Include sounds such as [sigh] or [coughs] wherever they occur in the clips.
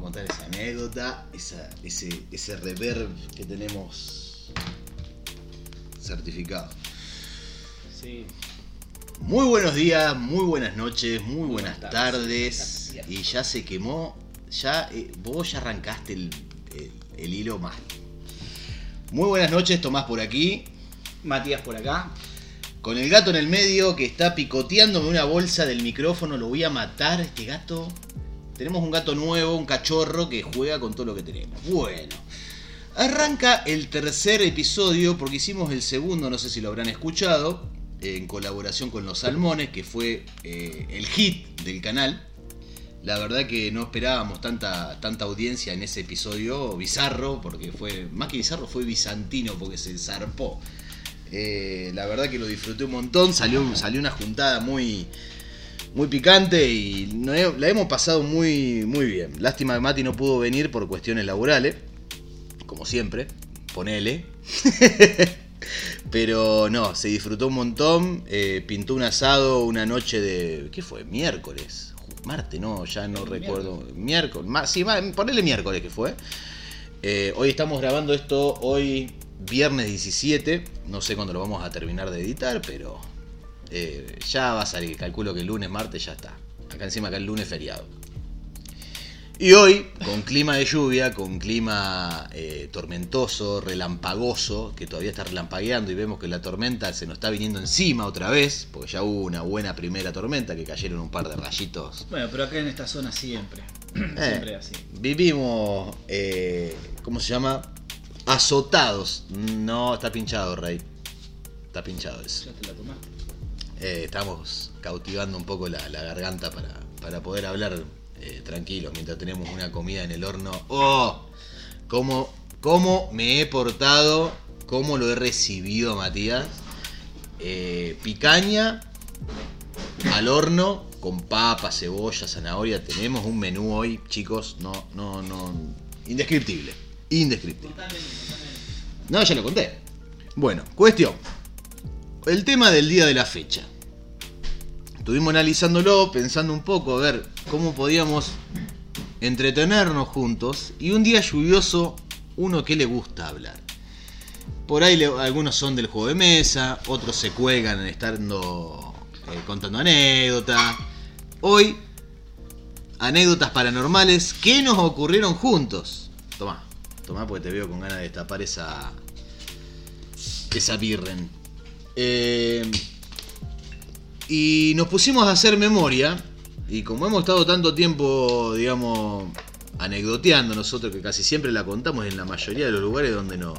vamos a contar esa anécdota, esa, ese, ese reverb que tenemos certificado. Sí. Muy buenos días, muy buenas noches, muy buenas, Buenas tardes. tardes. Y ya se quemó, ya eh, vos ya arrancaste el, el- el hilo mal. Muy buenas noches, Tomás por aquí. Matías por acá. Con el gato en el medio que está picoteándome una bolsa del micrófono, lo voy a matar este gato. Tenemos un gato nuevo, un cachorro que juega con todo lo que tenemos. Bueno, arranca el tercer episodio porque hicimos el segundo, no sé si lo habrán escuchado, en colaboración con Los Salmones, que fue eh, el hit del canal. La verdad que no esperábamos tanta, tanta audiencia en ese episodio bizarro, porque fue, más que bizarro, fue bizantino, porque se zarpó. Eh, la verdad que lo disfruté un montón, salió, salió una juntada muy, muy picante y no he- la hemos pasado muy, muy bien. Lástima que Mati no pudo venir por cuestiones laborales, como siempre, ponele. [laughs] Pero no, se disfrutó un montón, eh, pintó un asado una noche de... ¿Qué fue? Miércoles. Marte, no, ya no El recuerdo. Miércoles. ma- sí, ponele miércoles que fue. Eh, hoy estamos grabando esto hoy viernes 17. No sé cuándo lo vamos a terminar de editar, pero eh, ya va a salir. Calculo que el lunes, martes ya está. Acá encima acá el lunes feriado. Y hoy, con clima de lluvia, con clima eh, tormentoso, relampagoso, que todavía está relampagueando y vemos que la tormenta se nos está viniendo encima otra vez, porque ya hubo una buena primera tormenta que cayeron un par de rayitos Bueno, pero acá en esta zona siempre. [clears throat] Eh, siempre así. Vivimos, eh, ¿cómo se llama? Azotados. No, está pinchado, Rey. Está pinchado eso. Ya te la tomaste. Eh, estamos cautivando un poco la, la garganta para, para poder hablar eh, tranquilos mientras tenemos una comida en el horno. ¡Oh! ¿Cómo, cómo me he portado? ¿Cómo lo he recibido, Matías? Eh, picaña al horno con papa, cebolla, zanahoria. Tenemos un menú hoy, chicos. No, no, no. Indescriptible. Indescriptible. No, ya lo conté. Bueno, cuestión. El tema del día de la fecha. Estuvimos analizándolo, pensando un poco a ver cómo podíamos entretenernos juntos. Y un día lluvioso, uno que le gusta hablar. Por ahí algunos son del juego de mesa, otros se cuelgan estando eh, contando anécdotas. Hoy, anécdotas paranormales que nos ocurrieron juntos. Tomá, tomá porque te veo con ganas de destapar esa. esa birren. Eh, y nos pusimos a hacer memoria. Y como hemos estado tanto tiempo, digamos, anecdoteando nosotros, que casi siempre la contamos en la mayoría de los lugares donde nos,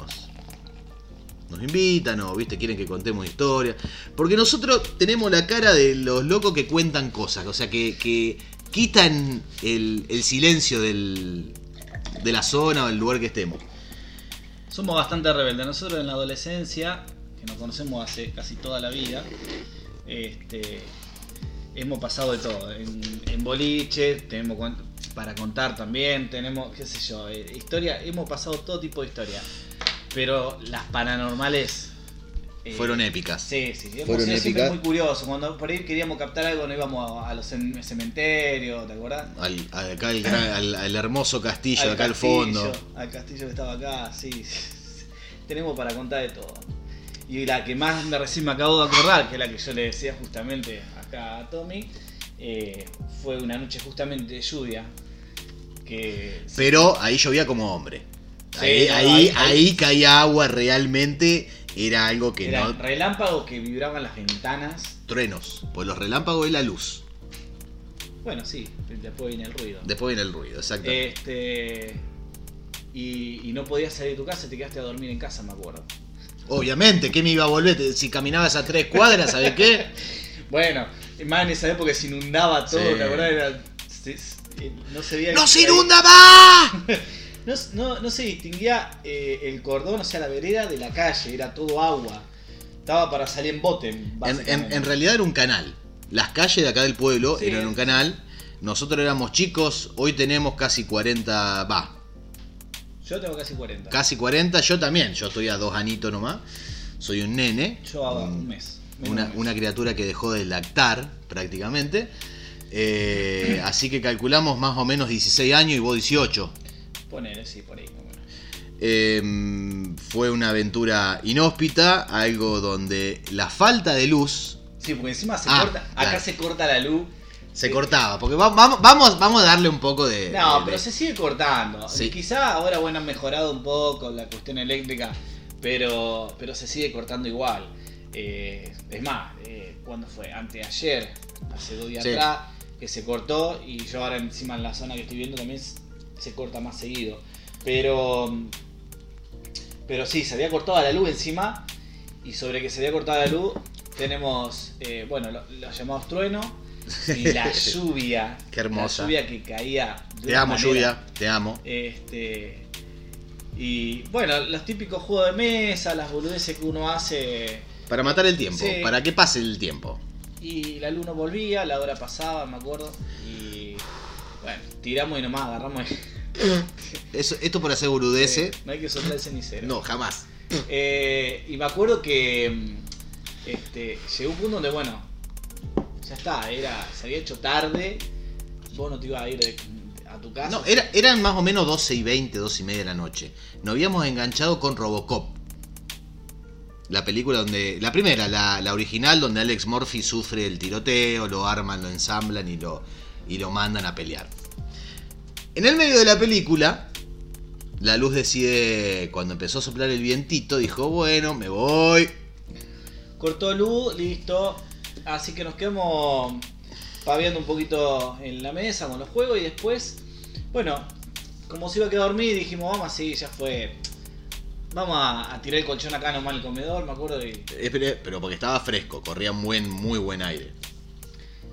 nos invitan o, viste, quieren que contemos historias. Porque nosotros tenemos la cara de los locos que cuentan cosas, o sea, que, quitan el, el silencio del, de la zona o del lugar que estemos. Somos bastante rebeldes. Nosotros en la adolescencia, que nos conocemos hace casi toda la vida, este, hemos pasado de todo. En, en boliche, tenemos para contar también, tenemos, qué sé yo, eh, historia, hemos pasado todo tipo de historia. Pero las paranormales... eh, Fueron épicas. Sí, sí, hemos Fueron sido épicas. muy curiosos. Cuando por ahí queríamos captar algo, no íbamos a, a los cem- cementerios, ¿te acordás? Al, al- acá el al, al hermoso castillo, Al acá al fondo. Al castillo que estaba acá, sí. Tenemos para contar de todo. Y la que más me recién me acabo de acordar, que es la que yo le decía justamente acá a Tommy, eh, fue una noche justamente de lluvia. Que Pero ahí llovía como hombre. Sí, ahí, no, ahí, ahí- ahí caía agua realmente. Era algo que eran no. relámpagos que vibraban las ventanas. Truenos. Pues los relámpagos es la luz. Bueno, sí, después viene el ruido. Después viene el ruido, exacto. Este. Y, y no podías salir de tu casa, te quedaste a dormir en casa, me acuerdo. Obviamente, ¿qué me iba a volver? Si caminabas a tres cuadras, ¿sabes qué? [laughs] Bueno, más en esa época se inundaba todo, Sí. la verdad era. se- eh, no se veía. ¡No se inunda más! [laughs] No, no- no se distinguía eh, el cordón, o sea, la vereda de la calle, era todo agua. Estaba para salir en bote. En, en- realidad era un canal. Las calles de acá del pueblo Sí. eran un canal. Nosotros éramos chicos, hoy tenemos casi 40, va, Yo tengo casi 40. casi 40, yo también, yo estoy a dos anitos nomás, soy un nene, Yo hago un- un mes. una, de un mes. una criatura que dejó de lactar prácticamente. Eh, así que calculamos más o menos 16 años y vos 18. Ponele, sí, por ahí. Eh, fue una aventura inhóspita, algo donde la falta de luz Sí, porque encima se Ah, corta. Acá claro. se corta la luz. Se cortaba. Porque va- vamos, vamos, vamos a darle un poco de. No, de- pero se sigue cortando. Sí. Quizá ahora, bueno, han mejorado un poco la cuestión eléctrica, pero, pero se sigue cortando igual. Eh, es más, eh, ¿cuándo fue? Anteayer, hace dos días Sí. atrás, que se cortó y yo ahora encima en la zona que estoy viendo también se corta más seguido. Pero, pero sí, se había cortado la luz encima y sobre que se había cortado la luz tenemos, eh, bueno, lo- los llamados truenos y [laughs] la lluvia. Qué hermosa. La lluvia que caía. de Te amo, manera, lluvia, te amo. Este. Y bueno, los típicos juegos de mesa, las boludeces que uno hace. Para matar el tiempo, Sí. para que pase el tiempo. Y la luna volvía, la hora pasaba, me acuerdo. Y bueno, tiramos y nomás agarramos. y- [laughs] Eso, esto por hacer burudece. no hay que soltar el cenicero. No, jamás. Eh, y me acuerdo que este, llegó un punto donde, bueno, ya está, era, se había hecho tarde, vos no te ibas a ir de- a tu casa. No, era, eran más o menos 12 y 20, 12 y media de la noche. Nos habíamos enganchado con Robocop. La película donde. La primera, la, la original, donde Alex Murphy sufre el tiroteo, lo arman, lo ensamblan y lo, y lo mandan a pelear. En el medio de la película, la luz decide, cuando empezó a soplar el vientito, dijo: Bueno, me voy. Cortó luz, listo. Así que nos quedamos paviando un poquito en la mesa con los juegos y después, bueno, como se iba a quedar dormir, dijimos, vamos así, ya fue. Vamos a, a tirar el colchón acá nomás en el comedor, me acuerdo, y Pero porque estaba fresco, corría buen, muy buen aire.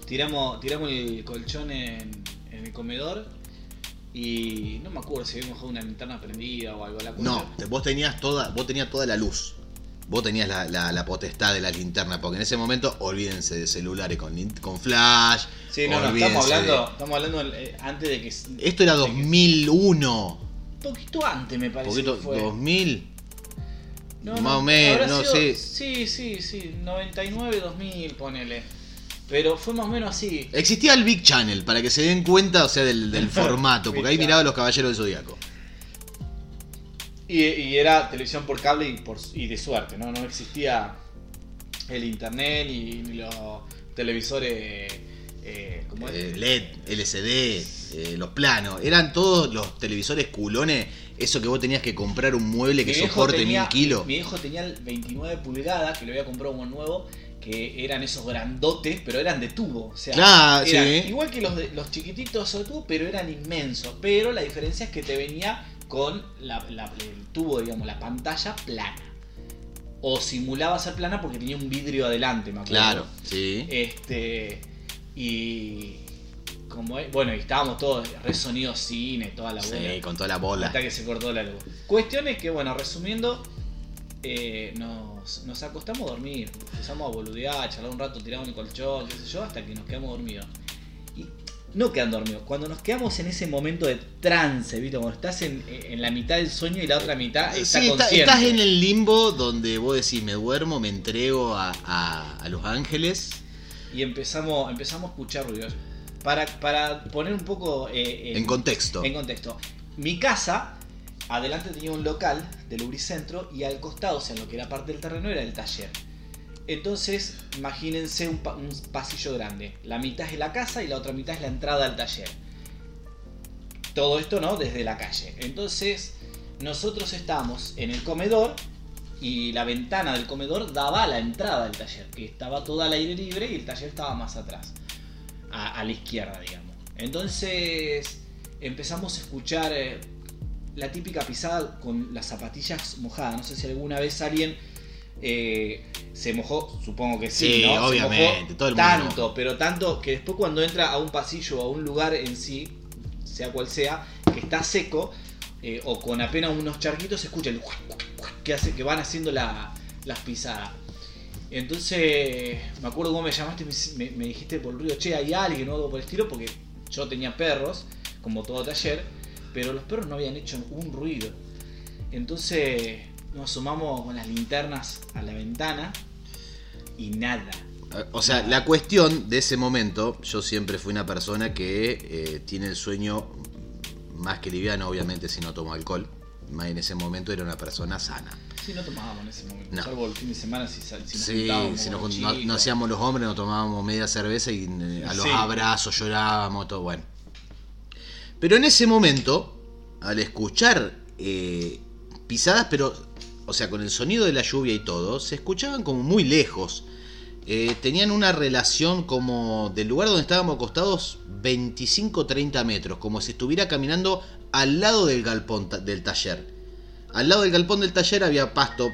tiramos, tiramos el colchón en, en el comedor y no me acuerdo si habíamos dejado una linterna prendida o algo. La No, vos tenías toda, vos tenías toda la luz. Vos tenías la, la- la potestad de la linterna, porque en ese momento olvídense de celulares con, con flash. Sí, no, no, estamos de- hablando, estamos hablando eh, antes de que... Esto era de que- 2001. Un poquito antes me parece Poquito, que fue. 2000. No, Más no, o menos, no sé. Sí, sí, sí, 99, 2000, ponele. Pero fue más o menos así. Existía el Big Channel, para que se den cuenta, o sea, del, del [laughs] formato, porque ahí miraba los Caballeros del Zodíaco. Y, y era televisión por cable y, por, y de suerte, ¿no? No existía el internet ni, ni los televisores. Eh. Eh, LED, LCD, eh, los planos. Eran todos los televisores culones, eso que vos tenías que comprar un mueble que Mi soporte tenía- mil kilos. Mi hijo tenía el 29 pulgadas, que lo había comprado como nuevo, que eran esos grandotes, pero eran de tubo. O sea, Claro, eran sí. igual que los, los chiquititos de tubo, pero eran inmensos. Pero la diferencia es que te venía con la- la- el tubo, digamos, la pantalla plana. O simulaba ser plana porque tenía un vidrio adelante, me acuerdo. Claro, sí. Este. Y. Como bueno, y estábamos todos, re sonido cine, toda la bola. Sí, con toda la bola. Hasta que se cortó la luz. Cuestión es que, bueno, resumiendo, eh, nos, nos acostamos a dormir. Empezamos a boludear, a charlar un rato, tiramos en el colchón, qué sé yo, hasta que nos quedamos dormidos. No quedan dormidos. Cuando nos quedamos en ese momento de trance, ¿viste? Cuando estás en, en la mitad del sueño y la otra mitad está Sí, está- estás en el limbo donde vos decís, me duermo, me entrego a, a- a los ángeles. Y empezamos, empezamos a escuchar ruidos. Para, para poner un poco eh, En contexto. En contexto. Mi casa, adelante tenía un local del Lubricentro y al costado, o sea, en lo que era parte del terreno, era el taller. Entonces, imagínense un, pa- un pasillo grande. La mitad es la casa y la otra mitad es la entrada al taller. Todo esto, ¿no? Desde la calle. Entonces, nosotros estábamos en el comedor y la ventana del comedor daba a la entrada del taller, que estaba toda al aire libre y el taller estaba más atrás, a, a la izquierda, digamos. Entonces empezamos a escuchar eh, la típica pisada con las zapatillas mojadas. No sé si alguna vez alguien eh, se mojó, supongo que sí, Sí, ¿no? Se obviamente, mojó todo el mundo tanto, pero tanto que después cuando entra a un pasillo o a un lugar en sí, sea cual sea, que está seco eh, o con apenas unos charquitos, se escucha el que, hace, que van haciendo la- las pisadas. Entonces, me acuerdo cómo me llamaste y me, me- me dijiste por el ruido, che, hay alguien o algo por el estilo, porque yo tenía perros, como todo taller, pero los perros no habían hecho un ruido. Entonces, nos asomamos con las linternas a la ventana y nada. O sea, la cuestión de ese momento, yo siempre fui una persona que eh, tiene el sueño más que liviano, obviamente, si no tomo alcohol. En ese momento era una persona sana. Sí, no tomábamos en ese momento. No. Salvo el fin de semana si, si nos Sí, si nos no, hacíamos los hombres, nos tomábamos media cerveza y eh, a los Sí. abrazos llorábamos, todo bueno. Pero en ese momento, al escuchar eh, pisadas, pero, o sea, con el sonido de la lluvia y todo, se escuchaban como muy lejos. Eh, tenían una relación como del lugar donde estábamos acostados 25-30 metros, como si estuviera caminando al lado del galpón del taller. Al lado del galpón del taller había pasto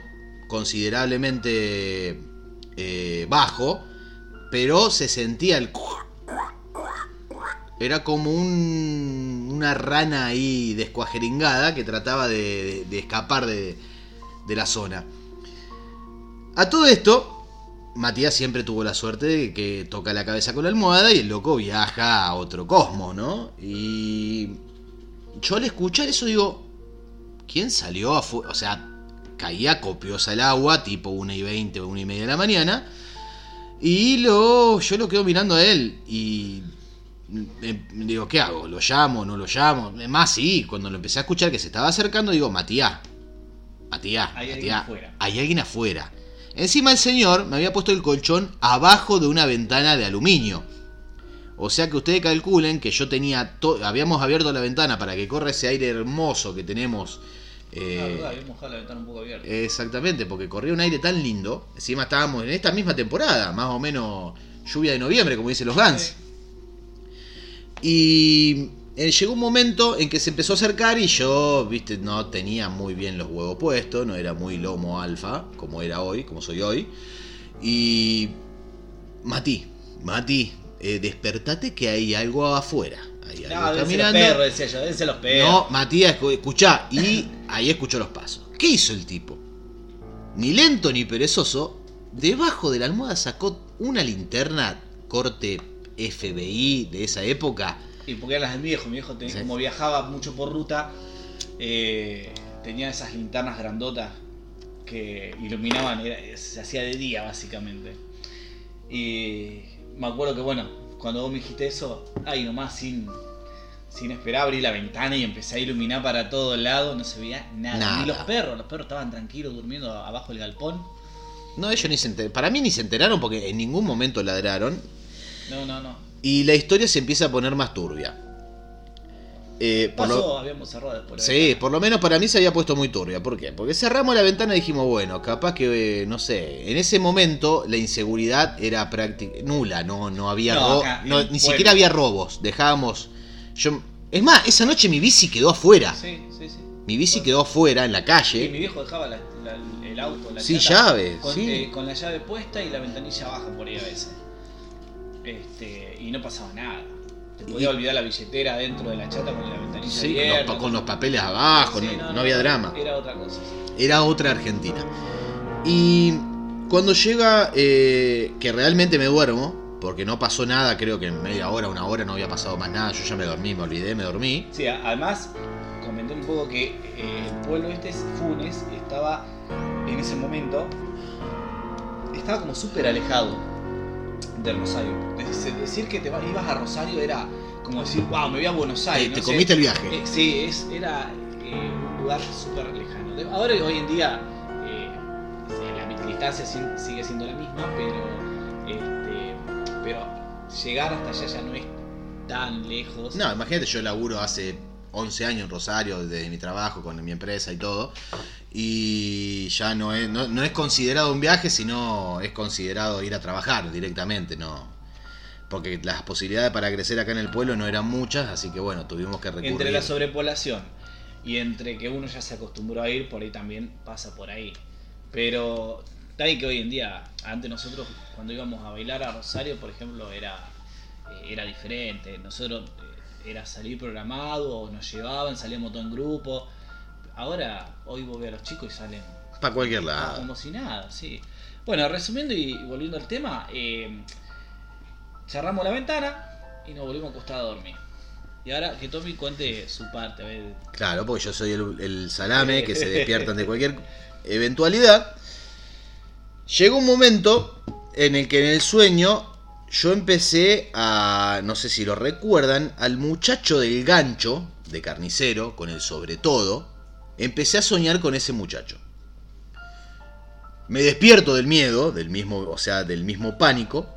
considerablemente eh, bajo, pero se sentía el... Era como un- una rana ahí descuajeringada que trataba de escapar de, de la zona. A todo esto, Matías siempre tuvo la suerte de que toca la cabeza con la almohada y el loco viaja a otro cosmos, ¿no? Y yo al escuchar eso digo, ¿quién salió afuera? O sea, caía copiosa el agua, tipo 1 y 20 o 1 y media de la mañana. Y lo, yo lo quedo mirando a él y eh, digo, ¿qué hago? ¿Lo llamo? ¿No lo llamo? Más sí, cuando lo empecé a escuchar que se estaba acercando, digo, Matías, Matías, Hay alguien afuera. hay alguien afuera. Encima el señor me había puesto el colchón abajo de una ventana de aluminio. O sea que ustedes calculen que yo tenía, habíamos abierto la ventana para que corra ese aire hermoso que tenemos. eh, Ah, verdad, habíamos dejado la ventana un poco abierta. Exactamente, porque corría un aire tan lindo. Encima estábamos en esta misma temporada, más o menos lluvia de noviembre, como dicen los Guns. Sí. Y eh, llegó un momento en que se empezó a acercar y yo, viste, no tenía muy bien los huevos puestos, no era muy lomo alfa, como era hoy, como soy hoy. Y... Mati, Mati, eh, despertate que hay algo afuera. Hay No, deben ser los caminando. perros, decía yo, deben ser los perros. No, Matías, escu- escuchá. Y ahí escuchó los pasos. ¿Qué hizo el tipo? Ni lento ni perezoso. Debajo de la almohada sacó una linterna corte FBI de esa época. Y porque eran las del viejo, mi viejo tenía- Sí. como viajaba mucho por ruta, eh, tenía esas linternas grandotas que iluminaban, era- se hacía de día básicamente. Y me acuerdo que bueno, cuando vos me dijiste eso, ahí nomás sin, sin esperar abrí la ventana y empecé a iluminar para todos lados, no se veía nada. Nada. Ni los perros, los perros estaban tranquilos durmiendo abajo del galpón. No, ellos ni se enteraron. Para mí ni se enteraron porque en ningún momento ladraron. No, no, no. Y la historia se empieza a poner más turbia. Eh, por lo- Pasó, habíamos cerrado después. la Sí, ventana. por lo menos para mí se había puesto muy turbia. ¿Por qué? Porque cerramos la ventana y dijimos, bueno, capaz que, eh, no sé, en ese momento la inseguridad era prácticamente nula, no, no había No, acá, ni pueblo. siquiera había robos. Dejábamos. Yo, es más, esa noche mi bici quedó afuera. Sí, sí, sí. Mi bici quedó afuera en la Sí, mi calle. viejo dejaba la- la- el auto, la Sin llave, con, sí. eh, con la llave puesta y la ventanilla baja por ahí a veces. Este, y no pasaba nada. Te podía Y- olvidar la billetera dentro de la chata con la ventanilla Sí, con abierta. los, pa- con los papeles abajo, Sí, no, no había drama. Era otra cosa. Era otra Argentina. Y cuando llega, eh, que realmente me duermo, porque no pasó nada, creo que en media hora, una hora no había pasado más nada, yo ya me dormí, me olvidé, me dormí. Sí, además, comenté un poco que eh, el pueblo este, Funes, estaba en ese momento, estaba como súper alejado de Rosario. Decir, que te ibas a Rosario era como decir, wow, me voy a Buenos Aires. No te sé. comiste el viaje. Eh, sí, es, era eh, un lugar súper lejano. Ahora hoy en día eh, la distancia sin- sigue siendo la misma, pero, este, pero llegar hasta allá ya no es tan lejos. No, imagínate, yo laburo hace 11 años en Rosario, desde mi trabajo, con mi empresa y todo, y ya no es, no, no es considerado un viaje, sino es considerado ir a trabajar directamente, no. Porque las posibilidades para crecer acá en el pueblo no eran muchas, así que bueno, tuvimos que recurrir. Entre la sobrepoblación y entre que uno ya se acostumbró a ir, por ahí también pasa por ahí. Pero también que hoy en día, antes nosotros cuando íbamos a bailar a Rosario, por ejemplo, era, eh, era diferente. Nosotros eh, era salir programado, o nos llevaban, salíamos todo en grupo. Ahora, hoy vos a los chicos y salen Para cualquier ah, lado. como si nada, sí. Bueno, resumiendo y volviendo al tema, eh, cerramos la ventana y nos volvimos a acostar a dormir. Y ahora que Tommy cuente su parte, a ver. Claro, porque yo soy el, el salame que se [laughs] despiertan de cualquier eventualidad. Llegó un momento en el que en el sueño yo empecé a, no sé si lo recuerdan, al muchacho del gancho de carnicero, con el sobre todo, empecé a soñar con ese muchacho. Me despierto del miedo, del mismo, o sea, del mismo pánico,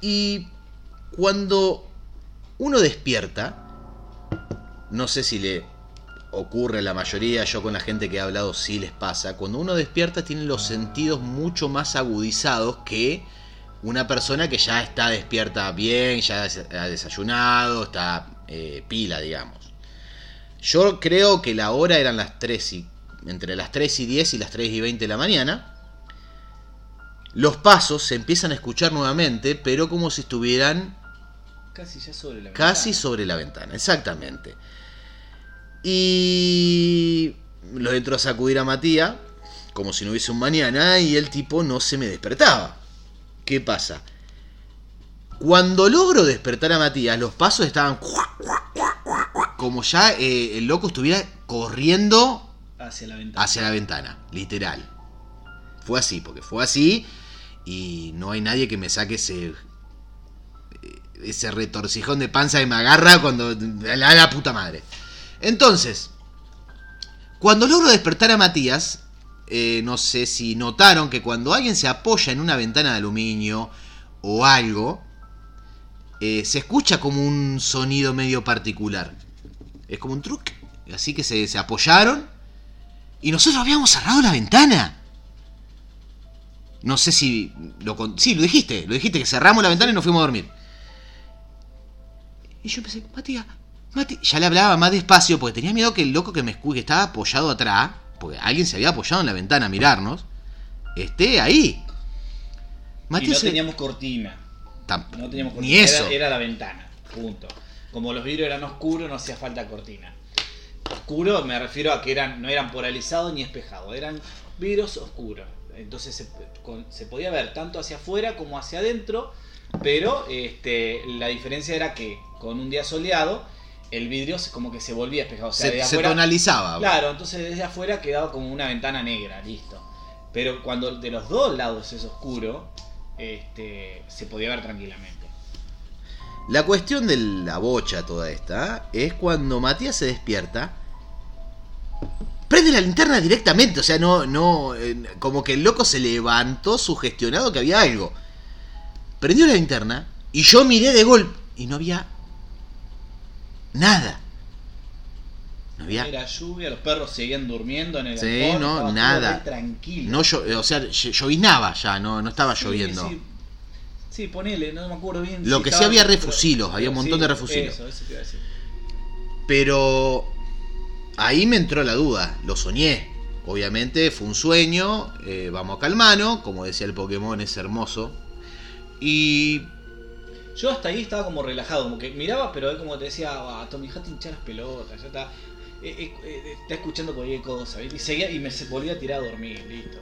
y cuando uno despierta, no sé si le ocurre a la mayoría, yo con la gente que he hablado sí les pasa, cuando uno despierta tiene los sentidos mucho más agudizados que una persona que ya está despierta bien, ya ha desayunado, está eh, pila, digamos. Yo creo que la hora eran las 3 y, entre las 3 y 10 y las 3 y 20 de la mañana. Los pasos se empiezan a escuchar nuevamente, pero como si estuvieran Casi ya sobre la casi ventana. sobre la ventana, exactamente. Y lo entro a sacudir a Matías, como si no hubiese un mañana, y el tipo no se me despertaba. ¿Qué pasa? Cuando logro despertar a Matías, los pasos estaban como ya eh, el loco estuviera corriendo Hacia la ventana. hacia la ventana, literal. Fue así, porque fue así y no hay nadie que me saque ese ese retorcijón de panza que me agarra cuando la, la puta madre. Entonces, cuando logro despertar a Matías, eh, no sé si notaron que cuando alguien se apoya en una ventana de aluminio o algo, eh, se escucha como un sonido medio particular. Es como un truque. Así que se, se apoyaron y nosotros habíamos cerrado la ventana. No sé si lo con- sí, lo dijiste, lo dijiste que cerramos la ventana y nos fuimos a dormir. Y yo empecé, Matías, Mati, ya le hablaba más despacio porque tenía miedo que el loco que me escu- que estaba apoyado atrás, porque alguien se había apoyado en la ventana a mirarnos, esté ahí. y no se- teníamos cortina. tam- No teníamos ni cortina. eso. Era, era la ventana. Punto. Como los vidrios eran oscuros, no hacía falta cortina. Oscuro me refiero a que eran, no eran polarizados ni espejados, eran vidrios oscuros. Entonces se, con- se podía ver tanto hacia afuera como hacia adentro, pero este, la diferencia era que con un día soleado el vidrio se- como que se volvía espejado. O sea, se, de se afuera- tonalizaba. Claro, entonces desde afuera quedaba como una ventana negra, listo. Pero cuando de los dos lados es oscuro, este, se podía ver tranquilamente. La cuestión de la bocha toda esta es cuando Matías se despierta, prende la linterna directamente, o sea, no, no, eh, como que el loco se levantó sugestionado que había algo. Prendió la linterna y yo miré de golpe y no había nada. No había, Era lluvia, los perros seguían durmiendo en el Sí, balcón, no, nada. tranquilo. no, llo- o sea, ll- lloviznaba ya, no, no estaba Sí, lloviendo. Sí, Sí, ponele, no me acuerdo bien. Lo que sí había refusilos, había un montón de refusilos. Eso, eso te iba a decir. Pero ahí me entró la duda, lo soñé. Obviamente fue un sueño, eh, vamos a calmano, como decía el Pokémon, es hermoso. Y Yo hasta ahí estaba como relajado, como que miraba, pero él como te decía, ah, Tommy, dejate hinchar las pelotas, ya está. eh, eh, está escuchando cualquier cosa. Y seguía y me volvía a tirar a dormir, listo.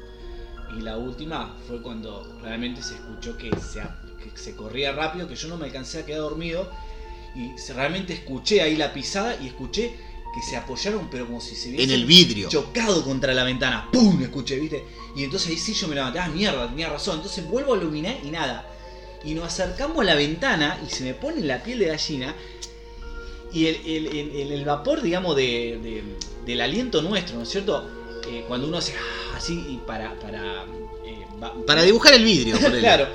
Y la última fue cuando realmente se escuchó que se, que se corría rápido, que yo no me alcancé a quedar dormido. Y realmente escuché ahí la pisada y escuché que se apoyaron, pero como si se en hubiesen el vidrio. chocado contra la ventana. ¡Pum! Escuché, ¿viste? Y entonces ahí sí yo me levanté. Ah, mierda, tenía razón. Entonces vuelvo a iluminar y nada. Y nos acercamos a la ventana y se me pone la piel de gallina. Y el, el- el- vapor, digamos, de, de- del aliento nuestro, ¿no es cierto? Eh, cuando uno hace así y para. Para, eh, va- Para dibujar el vidrio, por [laughs] claro.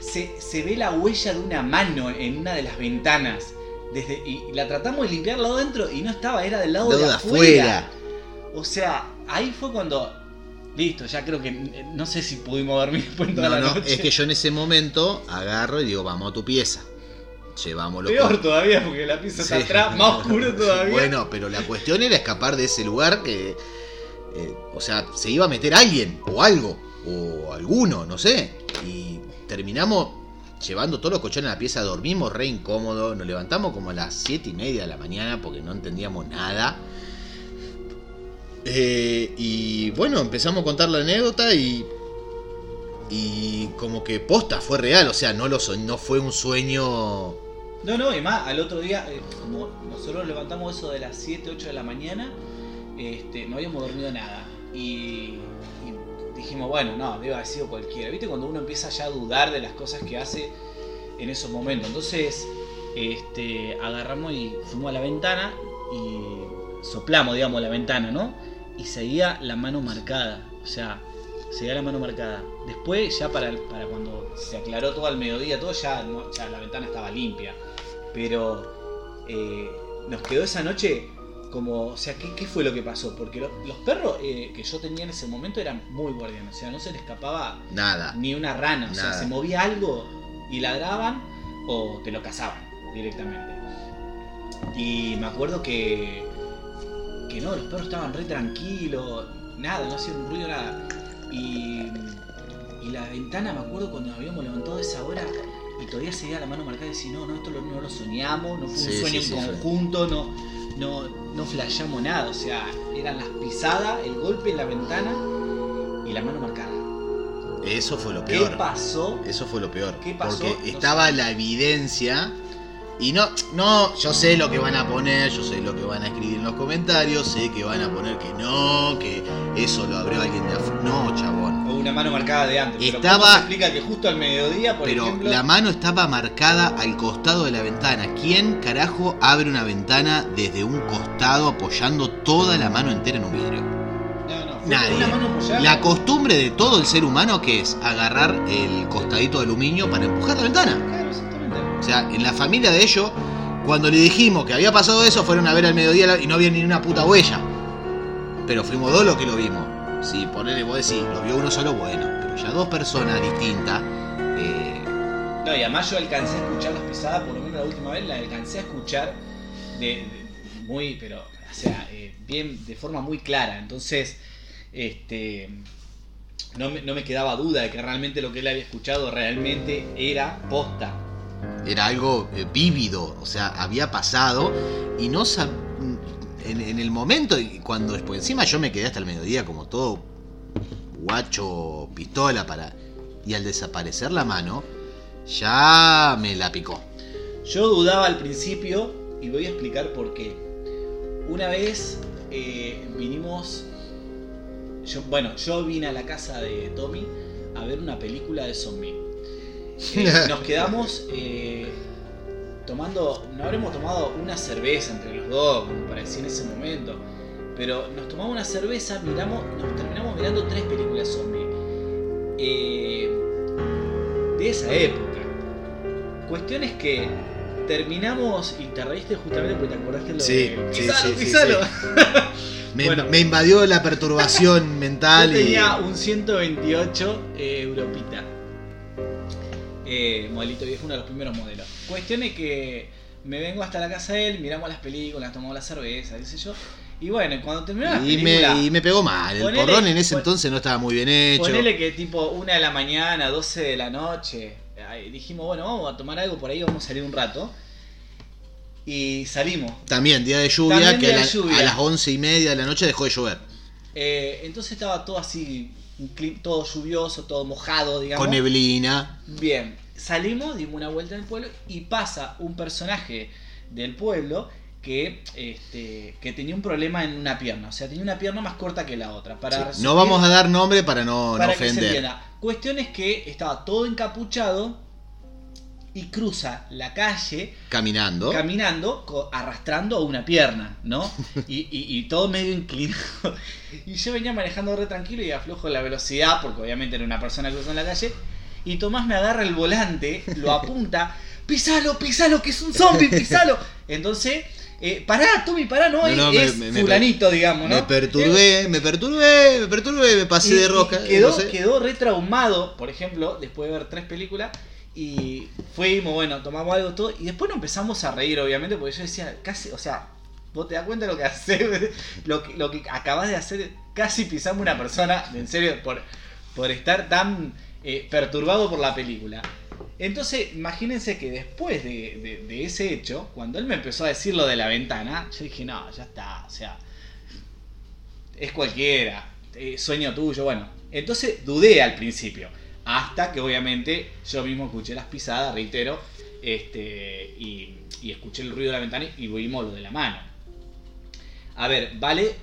Se, se ve la huella de una mano en una de las ventanas. Desde, y la tratamos de limpiar lado adentro y no estaba, era del lado Lado de de afuera. afuera. O sea, ahí fue cuando. Listo, ya creo que. No sé si pudimos dormir [laughs] después toda No, la no, noche. es que yo en ese momento agarro y digo, vamos a tu pieza. Llevamos los Peor todavía porque la pieza está atrás, más oscuro [laughs] todavía. Bueno, pero la cuestión era escapar de ese lugar que. eh, o sea, se iba a meter alguien, o algo, o alguno, no sé. Y terminamos llevando todos los colchones a la pieza, dormimos re incómodo, nos levantamos como a las 7 y media de la mañana porque no entendíamos nada. Eh, y bueno, empezamos a contar la anécdota y. Y como que posta, fue real, o sea, no, lo soñ- no fue un sueño. No, no, y más, al otro día, eh, como nosotros nos levantamos eso de las 7, 8 de la mañana, este, no habíamos dormido nada. Y dijimos, bueno, no, debe haber sido cualquiera. ¿Viste cuando uno empieza ya a dudar de las cosas que hace en esos momentos? Entonces, este, agarramos y fuimos a la ventana y soplamos, digamos, la ventana, ¿no? Y seguía la mano marcada. O sea, seguía la mano marcada. Después, ya para, para cuando se aclaró todo al mediodía, todo ya, la ventana estaba limpia. Pero eh, nos quedó esa noche como, o sea, ¿qué, qué fue lo que pasó? Porque lo- los perros eh, que yo tenía en ese momento eran muy guardianes, o sea, no se le escapaba Nada. ni una rana, o sea, Nada. se movía algo y ladraban o te lo cazaban directamente. Y me acuerdo que, que no, los perros estaban re tranquilos, nada, no hacían un ruido, nada. Y, y la ventana, me acuerdo cuando nos habíamos levantado de esa hora y todavía seguía la mano marcada y decía, no, no, esto lo- no lo soñamos, no fue Sí, un sueño sí, en sí, conjunto, no, no, no flasheamos nada, o sea, eran las pisadas, el golpe en la ventana y la mano marcada. Eso fue lo ¿Qué peor. pasó? Eso fue lo peor. ¿Qué pasó? Porque estaba la evidencia. Y no, no, yo sé lo que van a poner, yo sé lo que van a escribir en los comentarios, sé que van a poner que no, que eso lo abrió alguien de afuera. No, chabón. Una mano marcada de antes. Pero Estaba- ¿cómo se explica que justo al mediodía, por Pero ejemplo. la mano estaba marcada al costado de la ventana. ¿Quién carajo abre una ventana desde un costado apoyando toda la mano entera en un vidrio? No, no, fue Nadie. Mano. La costumbre de todo el ser humano que es agarrar el costadito de aluminio para empujar la ventana. Claro, exactamente. O sea, en la familia de ellos, cuando le dijimos que había pasado eso, fueron a ver al mediodía y no había ni una puta huella. Pero fuimos dos los que lo vimos. Si ponele, vos decís, lo vio uno solo, bueno. Pero ya dos personas distintas. eh, No, y además yo alcancé a escuchar las pisadas, por lo menos la última vez la alcancé a escuchar de, de- muy, pero, o sea, eh, bien, de forma muy clara. Entonces, este. No me, no me quedaba duda de que realmente lo que él había escuchado realmente era posta. era algo eh, vívido. O sea, había pasado y no sab- en, en el momento, y cuando después, encima yo me quedé hasta el mediodía como todo guacho, pistola para. Y al desaparecer la mano, ya me la picó. Yo dudaba al principio y voy a explicar por qué. Una vez eh, vinimos, yo, bueno, yo vine a la casa de Tommy a ver una película de zombie. [laughs] Eh, nos quedamos eh, tomando, no habremos tomado una cerveza entre los dos, como parecía en ese momento, pero nos tomamos una cerveza, miramos, nos terminamos mirando tres películas zombie. Eh, de esa época. Cuestión es que terminamos y te reíste justamente porque te acordaste lo Sí, de sí, Pisalo, sí, sí, pisalo. [laughs] Me, Bueno. me invadió la perturbación [laughs] mental Yo y. tenía un 128 eh, Europita. Eh, modelito viejo, uno de los primeros modelos. Cuestión es que me vengo hasta la casa de él, miramos las películas, tomamos la cerveza, qué sé yo. Y bueno, cuando terminó la Y película, me, y me pegó mal. El Ponele- porrón en ese pon- entonces no estaba muy bien hecho. ponele que tipo una de la mañana, 12 de la noche, dijimos, bueno, vamos a tomar algo por ahí, vamos a salir un rato. Y salimos. También día de lluvia, También que a, de la- lluvia. a las once y media de la noche dejó de llover. Eh, entonces estaba todo así, todo lluvioso, todo mojado, digamos. Con neblina. Bien, salimos, dimos una vuelta en el pueblo y pasa un personaje del pueblo que, este, que tenía un problema en una pierna. O sea, tenía una pierna más corta que la otra. Para Sí. No vamos a dar nombre para no, no para que se ofender. Cuestión es que estaba todo encapuchado y cruza la calle Caminando. caminando, arrastrando una pierna, ¿no? [laughs] Y, y- y todo medio inclinado. [laughs] Y yo venía manejando re tranquilo y aflojo la velocidad, porque obviamente era una persona cruzando la calle. Y Tomás me agarra el volante, lo apunta, pisalo, pisalo, que es un zombie, pisalo. Entonces, eh, pará, Tommy, pará, no, No, es, no, me- es me- me fulanito, digamos, ¿no? Me perturbé, me perturbé, me perturbé, me pasé Y- de rosca. y quedó, no sé. quedó re traumado, por ejemplo, después de ver tres películas. Y fuimos, bueno, tomamos algo todo. Y después nos empezamos a reír, obviamente, porque yo decía, casi, o sea, vos te das cuenta de lo que haces, [laughs] lo que, lo que acabas de hacer, casi pisamos una persona, en serio, por, por estar tan eh, perturbado por la película. Entonces, imagínense que después de, ese hecho, cuando él me empezó a decir lo de la ventana, yo dije, no, ya está, o sea, es cualquiera, eh, sueño tuyo, bueno. Entonces dudé al principio, hasta que obviamente yo mismo escuché las pisadas, reitero, este, y, y escuché el ruido de la ventana y vimos lo de la mano. A ver, vale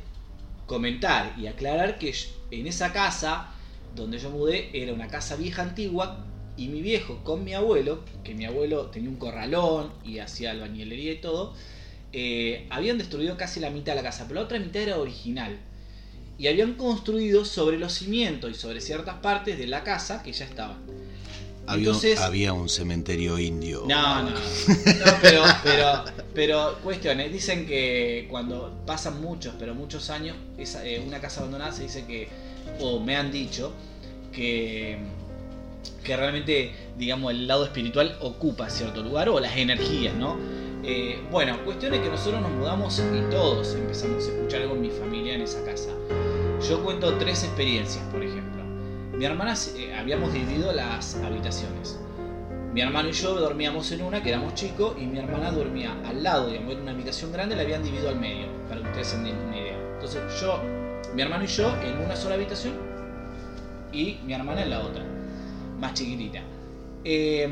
comentar y aclarar que en esa casa donde yo mudé era una casa vieja antigua y mi viejo con mi abuelo, que mi abuelo tenía un corralón y hacía albañilería y todo, eh, habían destruido casi la mitad de la casa, pero la otra mitad era original. Y habían construido sobre los cimientos y sobre ciertas partes de la casa que ya estaban. Había, Entonces- había un cementerio indio. No, no, no, [laughs] pero, pero, pero cuestiones, dicen que cuando pasan muchos, pero muchos años, esa, eh, una casa abandonada se dice que, o me han dicho, que, que realmente, digamos, el lado espiritual ocupa cierto lugar, o las energías, ¿no? Eh, bueno, cuestión es que nosotros nos mudamos y todos empezamos a escuchar algo en mi familia en esa casa. Yo cuento tres experiencias, por ejemplo. Mi hermana, eh, habíamos dividido las habitaciones. Mi hermano y yo dormíamos en una, que éramos chicos, y mi hermana dormía al lado, digamos, era una habitación grande, la habían dividido al medio, para que ustedes se una idea. Entonces yo, mi hermano y yo en una sola habitación, y mi hermana en la otra, más chiquitita. Eh,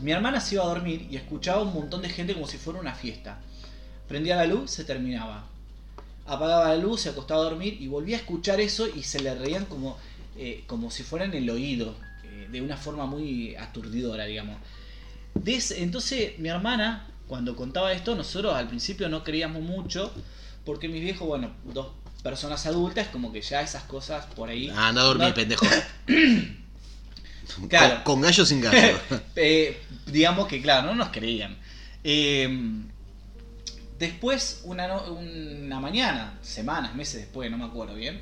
mi hermana se iba a dormir y escuchaba un montón de gente como si fuera una fiesta. Prendía la luz, se terminaba. Apagaba la luz, se acostaba a dormir y volvía a escuchar eso y se le reían como, eh, como si fuera en el oído, eh, de una forma muy aturdidora, digamos. Entonces mi hermana, cuando contaba esto, nosotros al principio no creíamos mucho, porque mis viejos, bueno, dos personas adultas, como que ya esas cosas por ahí... Ah, anda a dormir, No- pendejo. [coughs] Claro. Con, con gallo sin gallo. [laughs] Eh, digamos que, claro, no nos creían. Eh, después, una, no- una mañana, semanas, meses después, no me acuerdo bien,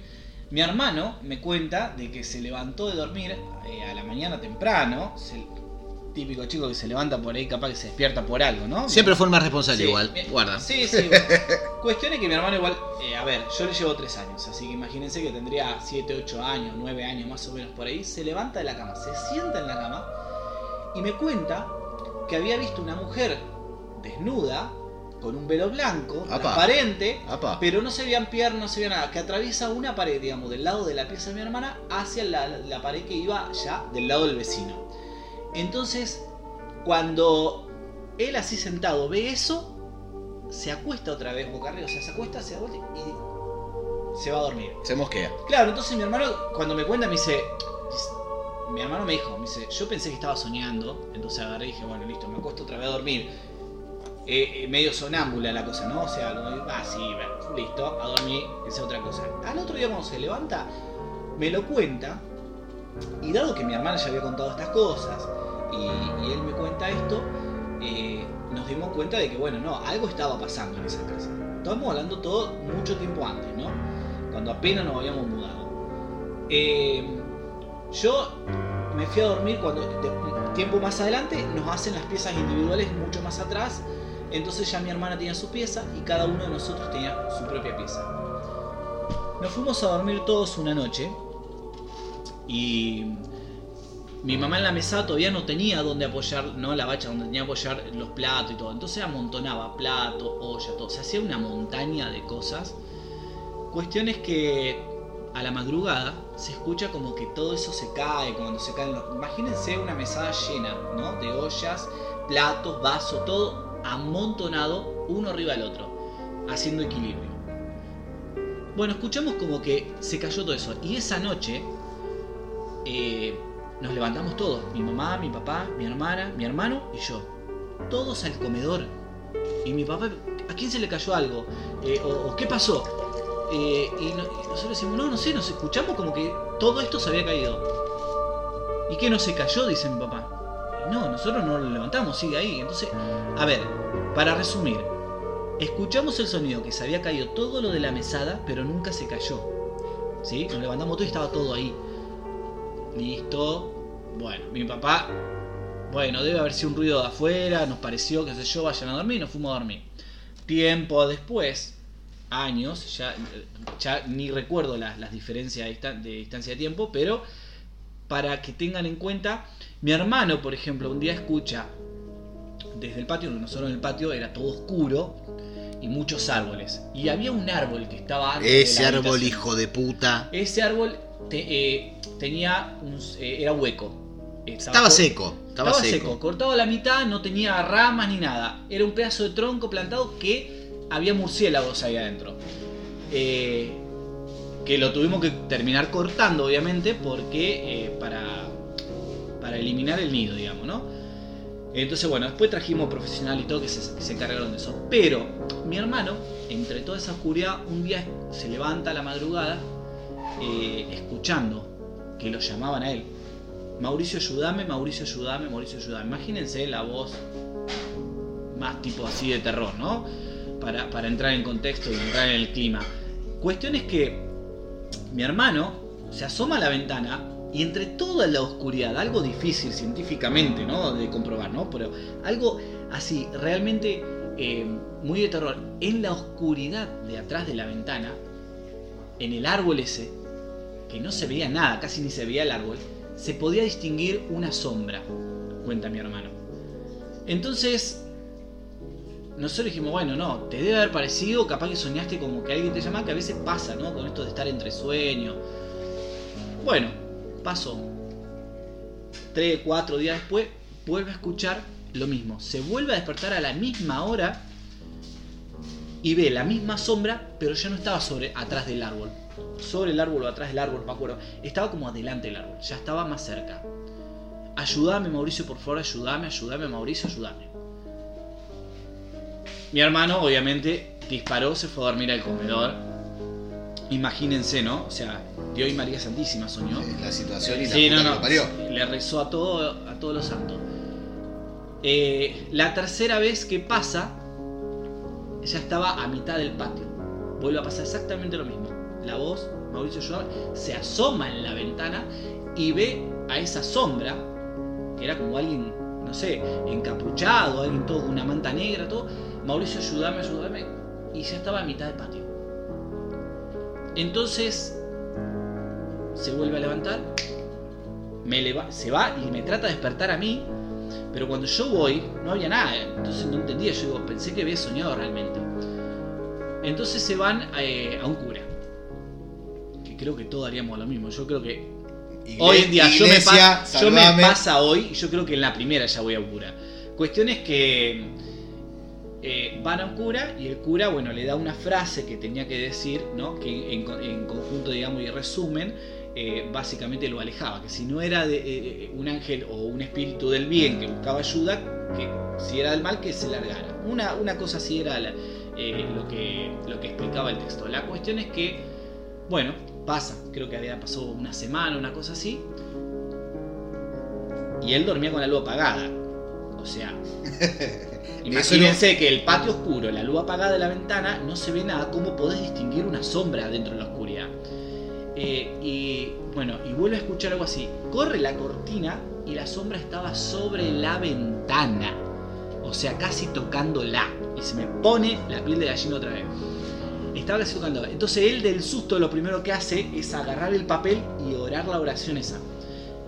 mi hermano me cuenta de que se levantó de dormir eh, a la mañana temprano, se- típico chico que se levanta por ahí, capaz que se despierta por algo, ¿no? Siempre fue el más responsable Sí, igual. mi- Guarda. Sí, sí. [laughs] Cuestión es que mi hermano igual, eh, a ver, yo le llevo tres años, así que imagínense que tendría 7, 8 años, 9 años más o menos por ahí, se levanta de la cama, se sienta en la cama y me cuenta que había visto una mujer desnuda, con un velo blanco, Apa. transparente, Apa. pero no se veían piernas, no se veía nada, que atraviesa una pared, digamos, del lado de la pieza de mi hermana hacia la, la pared que iba ya del lado del vecino. Entonces, cuando él así sentado ve eso, se acuesta otra vez boca arriba, o sea, se acuesta, se da vuelta y se va a dormir. Se mosquea. Claro, entonces mi hermano, cuando me cuenta, me dice. Mi hermano me dijo, me dice, yo pensé que estaba soñando, entonces agarré y dije, bueno, listo, me acuesto otra vez a dormir. Eh, eh, medio sonámbula la cosa, ¿no? O sea, ah, sí, bueno, listo, a dormir, esa es otra cosa. Al otro día cuando se levanta, me lo cuenta, y dado que mi hermana ya había contado estas cosas, y, él me cuenta esto, eh, nos dimos cuenta de que, bueno, no, algo estaba pasando en esa casa. Estamos hablando todo mucho tiempo antes, ¿no? Cuando apenas nos habíamos mudado. Eh, yo me fui a dormir cuando, de- tiempo más adelante, nos hacen las piezas individuales mucho más atrás. Entonces ya mi hermana tenía su pieza y cada uno de nosotros tenía su propia pieza. Nos fuimos a dormir todos una noche y mi mamá en la mesa todavía no tenía donde apoyar, no la bacha donde tenía que apoyar los platos y todo. Entonces amontonaba platos, olla, todo. Se hacía una montaña de cosas. Cuestión es que a la madrugada se escucha como que todo eso se cae, cuando se caen los... Imagínense una mesada llena, ¿no? De ollas, platos, vasos, todo amontonado uno arriba del otro, haciendo equilibrio. Bueno, escuchamos como que se cayó todo eso. Y esa noche eh, nos levantamos todos, mi mamá, mi papá, mi hermana, mi hermano y yo. Todos al comedor. Y mi papá, ¿a quién se le cayó algo? Eh, o, qué pasó? Eh, y, no- y nosotros decimos, no, no sé, nos escuchamos como que todo esto se había caído. ¿Y qué no se cayó? Dice mi papá. No, nosotros no lo levantamos, sigue ahí. Entonces, a ver, para resumir, escuchamos el sonido que se había caído todo lo de la mesada, pero nunca se cayó. ¿Sí? Nos levantamos todo y estaba todo ahí. Listo. Bueno, mi papá, bueno, debe haber sido un ruido de afuera, nos pareció, qué sé yo, vayan a dormir, nos fuimos a dormir. Tiempo después, años, ya, ya ni recuerdo las, las diferencias de, distan- de distancia de tiempo, pero para que tengan en cuenta, mi hermano, por ejemplo, un día escucha desde el patio, nosotros en el patio era todo oscuro y muchos árboles. Y había un árbol que estaba antes de Ese la árbol, habitación. hijo de puta. Ese árbol te- eh, tenía un, eh, era hueco. Estaba cor- seco. Estaba, Estaba seco. seco, cortado a la mitad, no tenía ramas ni nada. Era un pedazo de tronco plantado que había murciélagos ahí adentro. Eh, que lo tuvimos que terminar cortando, obviamente, porque eh, para, para eliminar el nido, digamos, ¿no? Entonces, bueno, después trajimos profesional y todo que se, que se encargaron de eso. Pero mi hermano, entre toda esa oscuridad, un día se levanta a la madrugada eh, escuchando que lo llamaban a él. Mauricio, ayúdame, Mauricio, ayúdame, Mauricio, ayúdame. Imagínense la voz más tipo así de terror, ¿no? Para, para entrar en contexto y entrar en el clima. Cuestión es que mi hermano se asoma a la ventana y entre toda la oscuridad, algo difícil científicamente, ¿no? De comprobar, ¿no? Pero algo así, realmente eh, muy de terror. En la oscuridad de atrás de la ventana, en el árbol ese, que no se veía nada, casi ni se veía el árbol, se podía distinguir una sombra, cuenta mi hermano. Entonces, nosotros dijimos, bueno, no, te debe haber parecido, capaz que soñaste como que alguien te llama, que a veces pasa, ¿no? Con esto de estar entre sueños. Bueno, pasó. Tres, cuatro días después, vuelve a escuchar lo mismo. Se vuelve a despertar a la misma hora y ve la misma sombra, pero ya no estaba sobre atrás del árbol. Sobre el árbol o atrás del árbol, no me acuerdo. Estaba como adelante del árbol, ya estaba más cerca. Ayúdame, Mauricio, por favor, ayúdame, ayúdame, Mauricio, ayúdame. Mi hermano, obviamente, disparó, se fue a dormir al comedor. Imagínense, ¿no? O sea, Dios y María Santísima soñó. La situación y la Sí, no, que no. parió. Le rezó a, todo, a todos los santos. Eh, la tercera vez que pasa, ya estaba a mitad del patio. Vuelve a pasar exactamente lo mismo. La voz, Mauricio ayúdame, se asoma en la ventana y ve a esa sombra, que era como alguien, no sé, encapuchado, alguien todo con una manta negra, todo. Mauricio, ayúdame, ayúdame. Y ya estaba a mitad del patio. Entonces, se vuelve a levantar, me leva- se va y me trata de despertar a mí, pero cuando yo voy no había nada, entonces no entendía, yo digo, pensé que había soñado realmente. Entonces se van eh, a un cura, que creo que todos haríamos lo mismo, yo creo que hoy en día yo me, iglesia, pa- yo me pasa hoy y yo creo que en la primera ya voy a un cura. Cuestión es que eh, van a un cura y el cura, bueno, le da una frase que tenía que decir, ¿no? Que en, en conjunto, digamos, y resumen, eh, básicamente lo alejaba, que si no era de, eh, un ángel o un espíritu del bien que buscaba ayuda, que si era del mal, que se largara. Una, una cosa así era la- eh, lo, que, lo que explicaba el texto. La cuestión es que, bueno, pasa, creo que había pasado una semana, una cosa así, y él dormía con la luz apagada. O sea, [laughs] imagínense que el patio oscuro, la luz apagada de la ventana, no se ve nada. ¿Cómo podés distinguir una sombra dentro de la oscuridad? Eh, y bueno, y vuelve a escuchar algo así. Corre la cortina y la sombra estaba sobre la ventana. O sea, casi tocándola. Y se me pone la piel de gallina otra vez. Estaba casi tocándola. Entonces él del susto lo primero que hace es agarrar el papel y orar la oración esa.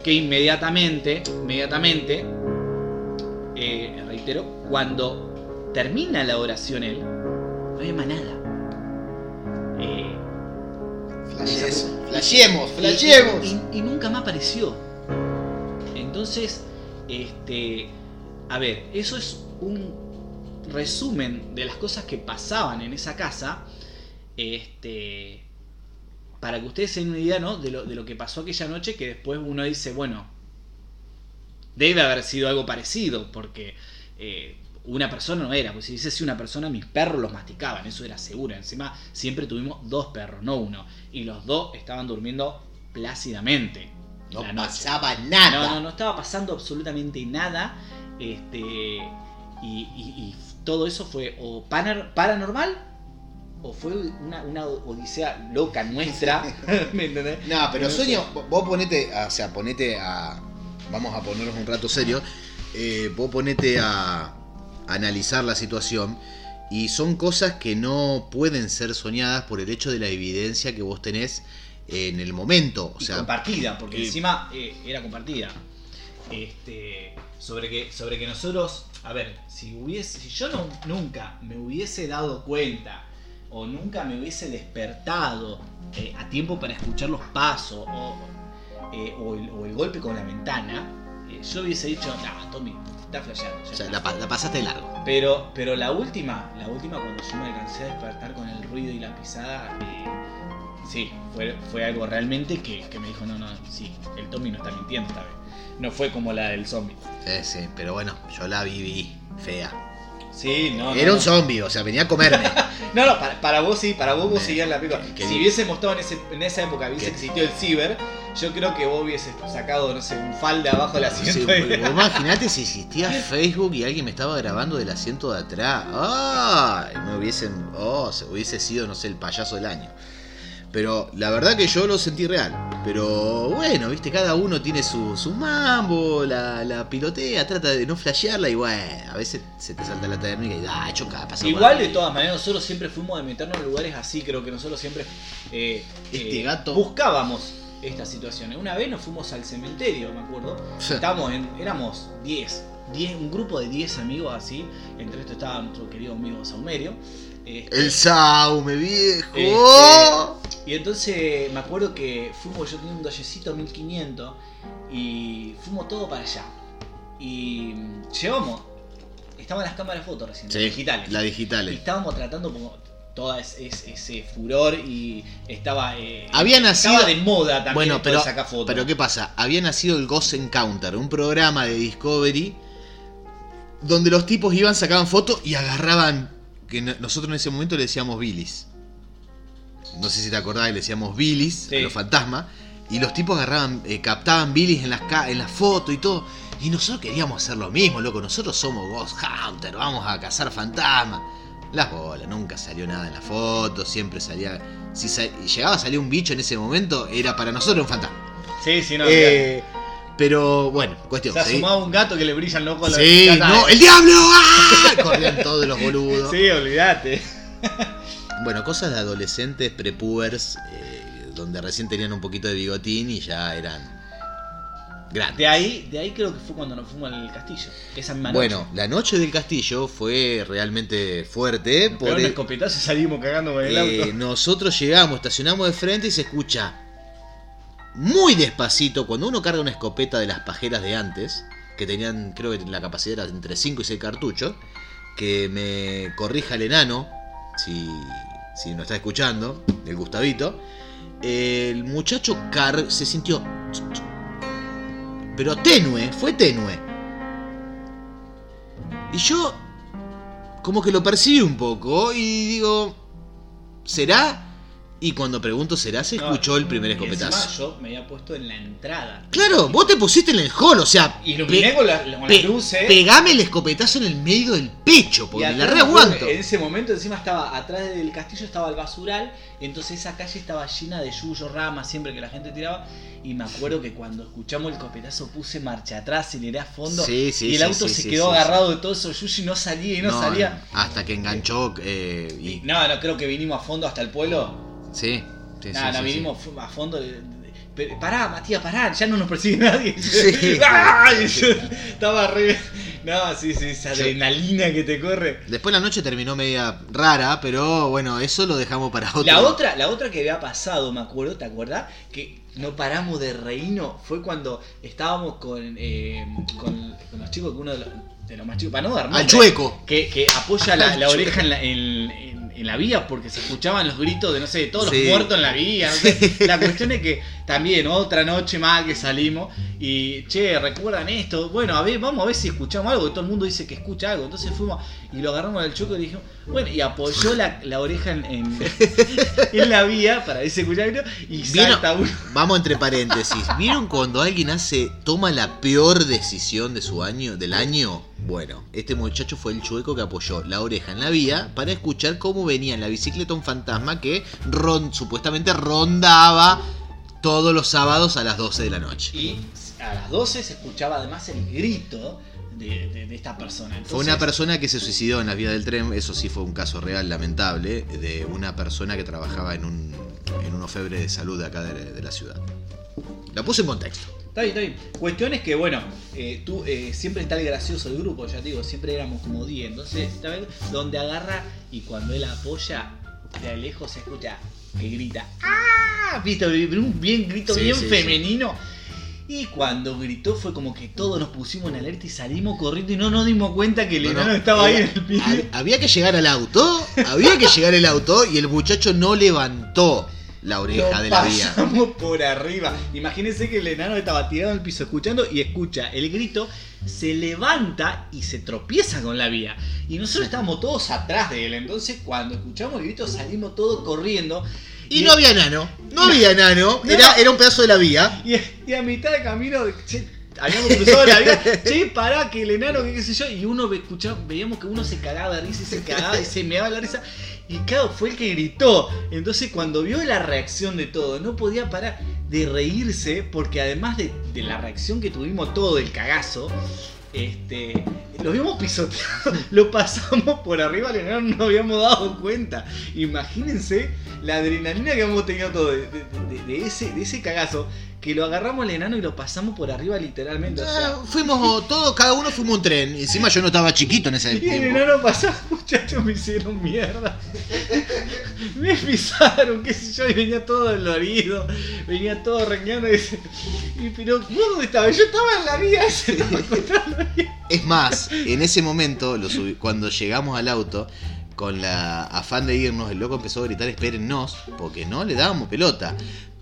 Que inmediatamente, inmediatamente, eh, reitero, cuando termina la oración él, no más nada. Flashes- flasheemos. y, y nunca más apareció. Entonces, este, a ver, eso es un resumen de las cosas que pasaban en esa casa. Este, para que ustedes se den una idea, ¿no? De lo, de lo que pasó aquella noche, que después uno dice, bueno, debe haber sido algo parecido, porque eh, una persona no era, pues si dice si una persona, mis perros los masticaban, eso era seguro. Encima siempre tuvimos dos perros, no uno, y los dos estaban durmiendo plácidamente. No pasaba nada. No, no, no estaba pasando absolutamente nada. Este, y, y- y todo eso fue o paranormal o fue una, una odisea loca nuestra. [laughs] ¿Me entendés? No, pero sueño, vos ponete, o sea, ponete a. Vamos a ponernos un rato serio. eh, vos ponete a analizar la situación. Y son cosas que no pueden ser soñadas por el hecho de la evidencia que vos tenés en el momento. O Y sea, compartida, porque y- encima eh, era compartida. Este, sobre que, sobre que nosotros, a ver, si hubiese, si yo no, nunca me hubiese dado cuenta o nunca me hubiese despertado eh, a tiempo para escuchar los pasos o, eh, o el, o el golpe con la ventana, eh, yo hubiese dicho, no, Tommy, está flasheando. ya o sea, está". la, pa- la pasaste de largo. Pero, pero la última, la última cuando yo me alcancé a despertar con el ruido y la pisada, eh, sí, fue, fue algo realmente que, que me dijo, no, no, sí, el Tommy no está mintiendo esta vez. No fue como la del zombie. Sí, sí, pero bueno, yo la viví fea. Sí, no. Era no, un no. zombie, o sea, venía a comerme. [laughs] No, no, para, para vos sí, para vos vos seguías la película. que- que si hubiésemos estado en, ese, en esa época, hubiese Que- existido el ciber, yo creo que vos hubieses sacado, no sé, un falda abajo del Sí, asiento. y- vos Imaginate si existía [laughs] Facebook y alguien me estaba grabando del asiento de atrás. ¡Ay! Me hubiesen. Oh, se hubiese sido, no sé, el payaso del año. Pero la verdad que yo lo sentí real. Pero bueno, viste, cada uno tiene su, su mambo, la, la pilotea, trata de no flashearla y bueno, a veces se te salta la térmica y da, choca, pasa Igual de ahí". todas maneras, nosotros siempre fuimos de meternos en lugares así, creo que nosotros siempre eh, Este eh, gato- buscábamos estas situaciones. Una vez nos fuimos al cementerio, me acuerdo. Estábamos en, éramos 10, 10, un grupo de 10 amigos así. Entre estos estaba nuestro querido amigo Saumerio. Este, El Saume, viejo. Este. Y entonces me acuerdo que fuimos, yo tenía un Dodgecito 1500 y fuimos todo para allá. Y mm, llevamos, estaban las cámaras fotos recién, Sí, digitales. La Y digitales. estábamos tratando como es- es- ese furor y estaba eh, Había estaba nacido- de moda también Bueno, pero, sacar fotos. pero ¿qué pasa? Había nacido el Ghost Encounter, un programa de Discovery donde los tipos iban, sacaban fotos y agarraban, que no- nosotros en ese momento le decíamos bilis. No sé si te acordás, le decíamos bilis, Sí. a los fantasmas, y los tipos agarraban, eh, captaban bilis en las, en las fotos y todo. Y nosotros queríamos hacer lo mismo, loco. Nosotros somos Ghost Hunter, vamos a cazar fantasmas. Las bolas, nunca salió nada en la foto, siempre salía. Si llegaba a salir un bicho en ese momento, era para nosotros un fantasma. sí, sí, no. Eh, pero bueno, se cuestión. ha seguí- sumado un gato que le brillan los ojos. a la- Sí, no, ¡el diablo! ¡Ah! [laughs] Corrían todos los boludos. Sí, olvídate. [laughs] Bueno, cosas de adolescentes, prepubers, eh, donde recién tenían un poquito de bigotín y ya eran grandes. De ahí, de ahí creo que fue cuando nos fuimos al castillo. Esa misma noche. Bueno, la noche del castillo fue realmente fuerte. Nos Por el- escopetazo salimos cagando con el eh, auto. nosotros llegamos, estacionamos de frente y se escucha muy despacito cuando uno carga una escopeta de las pajeras de antes, que tenían, creo que la capacidad era entre 5 y 6 cartuchos, que me corrija el enano, si, si no está escuchando, el Gustavito. El muchacho car se sintió. Pero tenue, fue tenue. Y yo como que lo percibí un poco y digo, ¿será? Y cuando pregunto será, se No, escuchó el primer escopetazo. yo me había puesto en la entrada. Claro, vos te pusiste en el hall, o sea, Iluminé con, la- con las luces. pegame el escopetazo en el medio del pecho, porque la reaguanto. En ese momento encima estaba atrás del castillo estaba el basural, entonces esa calle estaba llena de yuyo, ramas, siempre que la gente tiraba. Y me acuerdo que cuando escuchamos el escopetazo puse marcha atrás, aceleré a fondo. Sí, sí, y el auto sí, se quedó agarrado de todo eso yuyo y no salía y no, salía. Hasta que enganchó eh, y... No, no, creo que vinimos a fondo hasta el pueblo. Sí, sí, No, sí, sí, vinimos a fondo. Pará, Matías, pará, ya no nos persigue nadie. Sí. [laughs] [laughs] Estaba re. No, sí, sí, esa Yo- adrenalina que te corre. Después la noche terminó media rara, pero bueno, eso lo dejamos para otro. La otra, la otra que había pasado, me acuerdo, ¿te acuerdas? Que no paramos de reírnos. Fue cuando estábamos con, eh, con, con los chicos, que uno de los, de los más chicos, para no dar Al chueco. Que, que apoya la, la oreja en la, en- en- en la vía porque se escuchaban los gritos de, no sé, de todos Sí. los muertos en la vía. no sé. [laughs] La cuestión es que también otra noche más que salimos y, che, ¿recuerdan esto? Bueno, a ver, vamos a ver si escuchamos algo, que todo el mundo dice que escucha algo. Entonces fuimos y lo agarramos al chueco y dijimos, bueno, y apoyó la, la oreja en, en, [laughs] en la vía para escuchaba algo y salta uno. Vamos entre paréntesis. ¿Vieron cuando alguien hace, toma la peor decisión de su año, del año? Bueno, este muchacho fue el chueco que apoyó la oreja en la vía para escuchar cómo venía en la bicicleta un fantasma que ron- supuestamente rondaba todos los sábados a las 12 de la noche. Y a las 12 se escuchaba además el grito de, de- de esta persona. Fue una persona que se suicidó en las vías del tren, eso sí fue un caso real lamentable, de una persona que trabajaba en un, en un ofebre de salud de acá de, de la ciudad. La puse en contexto. Está bien, está bien. Cuestión es que, bueno, eh, tú eh, siempre está el gracioso del grupo, ya te digo, siempre éramos como 10. Entonces, está bien, donde agarra y cuando él apoya, de lejos se escucha que grita ¡Ah! ¿Viste? Un bien grito Sí, bien sí, sí. femenino. Y cuando gritó fue como que todos nos pusimos en alerta y salimos corriendo y no nos dimos cuenta que el No, no, enano estaba ahí en el piso. hab- Había que llegar al auto, había que llegar al auto y el muchacho no levantó la oreja Lo de la vía. pasamos por arriba. Imagínense que el enano estaba tirado en el piso escuchando y escucha el grito, se levanta y se tropieza con la vía. Y nosotros estábamos todos atrás de él. Entonces, cuando escuchamos el grito, salimos todos corriendo. Y no había enano, no había enano, No. era, era un pedazo de la vía. Y, y a mitad de camino, che, habíamos cruzado la vía, [laughs] che, pará, que el enano, que qué sé yo, y uno escuchaba, veíamos que uno se cagaba de risa y se cagaba y se meaba la risa. Y claro, fue el que gritó. Entonces cuando vio la reacción de todo, no podía parar de reírse, porque además de, la reacción que tuvimos todo, del cagazo, este, lo habíamos pisoteado, [laughs] lo pasamos por arriba no nos habíamos dado cuenta. Imagínense la adrenalina que hemos tenido todo de ese, de ese cagazo, que lo agarramos al enano y lo pasamos por arriba literalmente. O sea, fuimos todos, cada uno fuimos un tren. Y encima yo no estaba chiquito en ese y el tiempo. enano pasó, [laughs] muchachos, me hicieron mierda. [laughs] Me pisaron, qué sé yo, y venía todo dolorido, venía todo rengueando y y, pero ¿vos dónde estabas? Yo estaba en la vía, se estaba encontrando la vía. Es más, en ese momento, lo subí- cuando llegamos al auto, con la afán de irnos, el loco empezó a gritar, espérennos, porque no le dábamos pelota.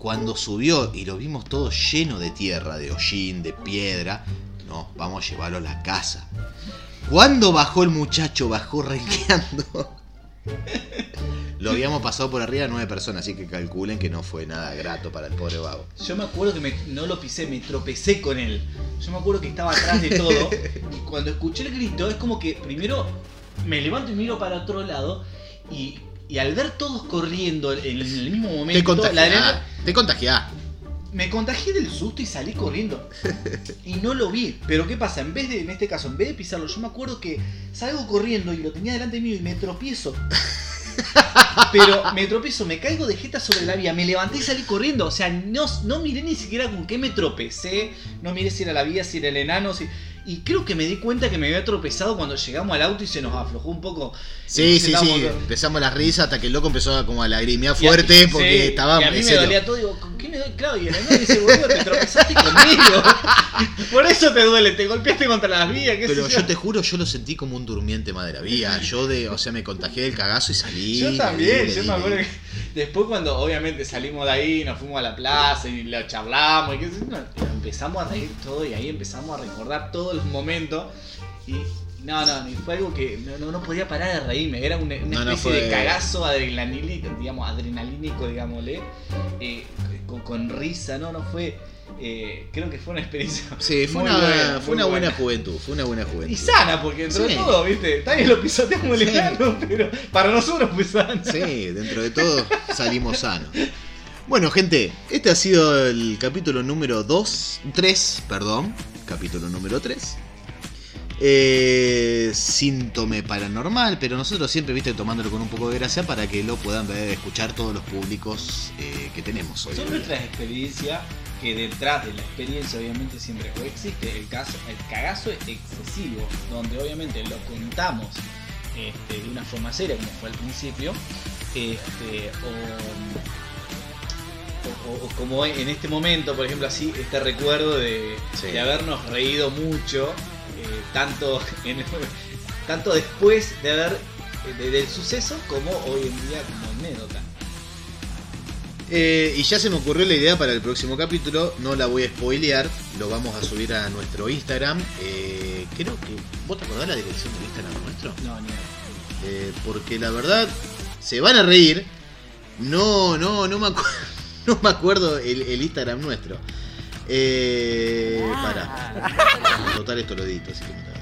Cuando subió y lo vimos todo lleno de tierra, de hollín, de piedra, no, vamos a llevarlo a la casa. Cuando bajó el muchacho, bajó renqueando. Lo habíamos pasado por arriba nueve personas, así que calculen que no fue nada grato para el pobre vago. Yo me acuerdo que no lo pisé, me tropecé con él. Yo me acuerdo que estaba atrás de todo. Y cuando escuché el grito, es como que primero me levanto y miro para otro lado. Y, y al ver todos corriendo en el mismo Te momento, la contagiás, te contagiás. me contagié del susto y salí corriendo. [laughs] Y no lo vi. Pero ¿qué pasa? En vez de, en este caso, en vez de pisarlo, yo me acuerdo que salgo corriendo y lo tenía delante mío y me tropiezo. [laughs] Pero me tropiezo, me caigo de jeta sobre la vía, me levanté y salí corriendo. O sea, no, no miré ni siquiera con qué me tropecé, no miré si era la vía, si era el enano, si... Y creo que me di cuenta que me había tropezado cuando llegamos al auto y se nos aflojó un poco. Sí, sí, sí. estábamos- Empezamos la risa hasta que el loco empezó a como a lagrimear y a- fuerte porque sí, estaba Y a mí me dolía todo, digo, ¿con qué me doy? Claro, y el enano dice, boludo, te tropezaste conmigo. [laughs] Por eso te duele, te golpeaste contra las vías, qué Pero sé yo te juro, yo lo sentí como un durmiente madre vía. Yo de, o sea, me contagié del cagazo y salí. Yo también, yo me acuerdo que después cuando obviamente salimos de ahí, nos fuimos a la plaza y lo charlamos y qué sé yo, empezamos a reír todo y ahí empezamos a recordar todos los momentos y no, no, fue algo que no, no, podía parar de reírme, era una, una No, no, especie fue- de cagazo adrenalínico, digamos, adrenalínico, digámosle, eh, con, con risa, no, no fue, eh, creo que fue una experiencia [laughs] Sí, fue una, buena, fue una buena buena. juventud, fue una buena juventud. Y sana, porque dentro de todo, viste, también lo pisoteamos Sí. enano, pero para nosotros fue sana. Sí, dentro de todo salimos sanos. Bueno, gente, este ha sido el capítulo número 2, 3, perdón, capítulo número 3. Eh, síntome paranormal, pero nosotros siempre, viste, tomándolo con un poco de gracia para que lo puedan ver, escuchar todos los públicos eh, que tenemos hoy. Son nuestras experiencias que detrás de la experiencia obviamente siempre existe el caso, el cagazo excesivo, donde obviamente lo contamos este, de una forma seria como fue al principio, este, o, o- o como en este momento, por ejemplo, así, este recuerdo de, Sí. de habernos reído mucho, tanto, [laughs] en- tanto después de haber de- del suceso como hoy en día como anécdota. Eh, y ya se me ocurrió la idea para el próximo capítulo, no la voy a spoilear, lo vamos a subir a nuestro Instagram. Eh, creo que. ¿Vos te acordás la dirección del Instagram nuestro? No, ni. Eh, porque la verdad, se van a reír. No, no, no me, acu- [laughs] no me acuerdo el, el Instagram nuestro. Eh, para. Total, esto lo edito, así que.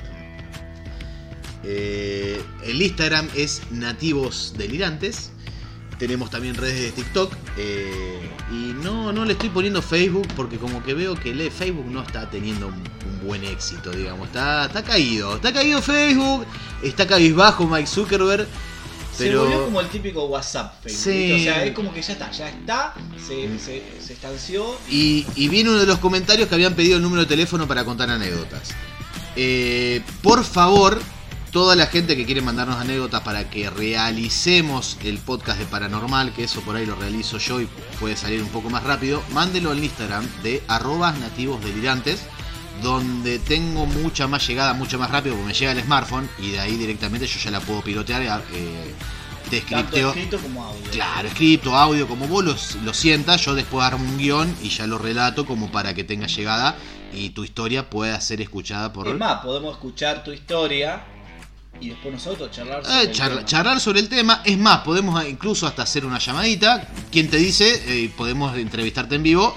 Eh, el Instagram es Nativos Delirantes. Tenemos también redes de TikTok. eh, y no, no le estoy poniendo Facebook porque como que veo que Facebook no está teniendo un, un buen éxito, digamos. Está, está caído. Está caído Facebook. Está cabizbajo Mike Zuckerberg. Se volvió como el típico WhatsApp Facebook. Sí. O sea, es como que ya está, ya está, se, se, se estanció. Y, y viene uno de los comentarios que habían pedido el número de teléfono para contar anécdotas. Eh, por favor, toda la gente que quiere mandarnos anécdotas para que realicemos el podcast de Paranormal, que eso por ahí lo realizo yo y puede salir un poco más rápido, mándelo al Instagram de arrobas nativos delirantes, donde tengo mucha más llegada, mucho más rápido, porque me llega el smartphone y de ahí directamente yo ya la puedo pilotear eh, te Tanto scripteo. escrito como audio. Claro, escrito, audio, como vos lo, lo sientas, yo después armo un guion y ya lo relato como para que tenga llegada y tu historia pueda ser escuchada por... Es más, podemos escuchar tu historia y después nosotros charlar sobre Eh, el charla- tema. charlar sobre el tema. Es más, podemos eh, incluso hasta hacer una llamadita. ¿Quién te dice? Eh, podemos entrevistarte en vivo.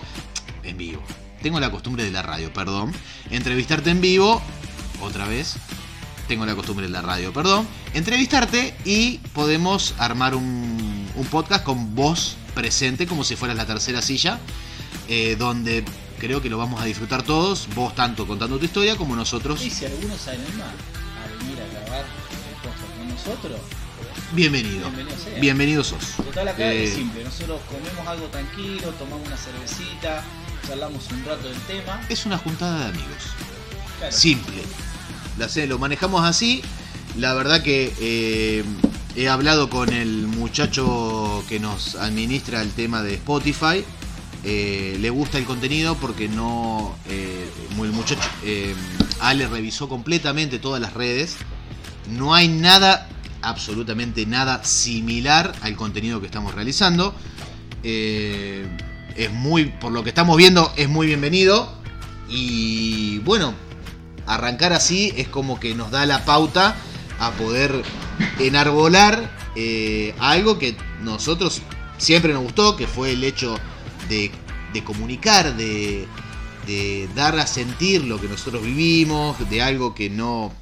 En vivo. Tengo la costumbre de la radio, perdón. Entrevistarte en vivo. Otra vez. Tengo la costumbre de la radio, perdón. Entrevistarte y podemos armar un, un podcast con vos presente, como si fueras la tercera silla. eh, donde creo que lo vamos a disfrutar todos. Vos tanto contando tu historia como nosotros. Y si alguno se anima a venir a grabar el podcast con nosotros, Bienvenido. Bienvenido sea. Bienvenido sos. total acá Eh, es simple. Nosotros comemos algo tranquilo, tomamos una cervecita, charlamos un rato del tema. es una juntada de amigos. Claro, Simple. La sé, lo manejamos así. La verdad que eh, he hablado con el muchacho que nos administra el tema de Spotify. Eh, le gusta el contenido porque no. eh, el muchacho. eh, Ale revisó completamente todas las redes. No hay nada, absolutamente nada similar al contenido que estamos realizando. Eh, es muy, por lo que estamos viendo, es muy bienvenido. Y bueno, arrancar así es como que nos da la pauta a poder enarbolar eh, algo que nosotros siempre nos gustó, que fue el hecho de, de comunicar, de, de dar a sentir lo que nosotros vivimos, de algo que no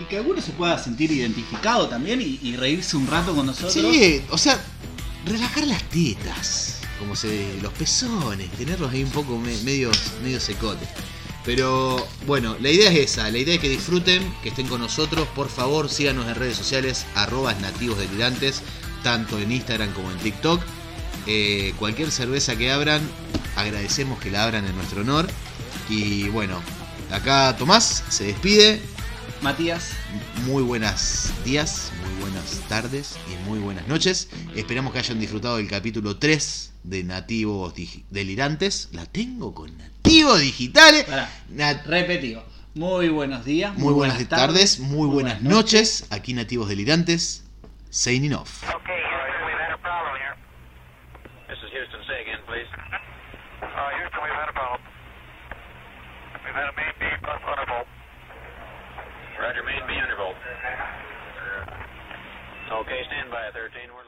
Y que alguno se pueda sentir identificado también y, y reírse un rato con nosotros. Sí, o sea, relajar las tetas, como se los pezones, tenerlos ahí un poco me- medio, medio secotes. Pero bueno, la idea es esa, la idea es que disfruten, que estén con nosotros, por favor síganos en redes sociales, arroba nativos delirantes, tanto en Instagram como en TikTok. Eh, cualquier cerveza que abran, agradecemos que la abran en nuestro honor. Y bueno, acá Tomás se despide, Matías, muy buenos días, muy buenas tardes y muy buenas noches. Esperamos que hayan disfrutado del capítulo 3 de Nativos Delirantes. La tengo con Nativos Digitales. pará, repetido. Muy buenos días, muy buenas tardes, muy buenas noches. Aquí Nativos Delirantes. Signing off. Okay, Houston, we've had a problem here. This is Houston. Say again, please. Houston, we've had a problem. We've had a main beam bus undervolt. Roger, main B undervolt. Okay, stand by at 13. We're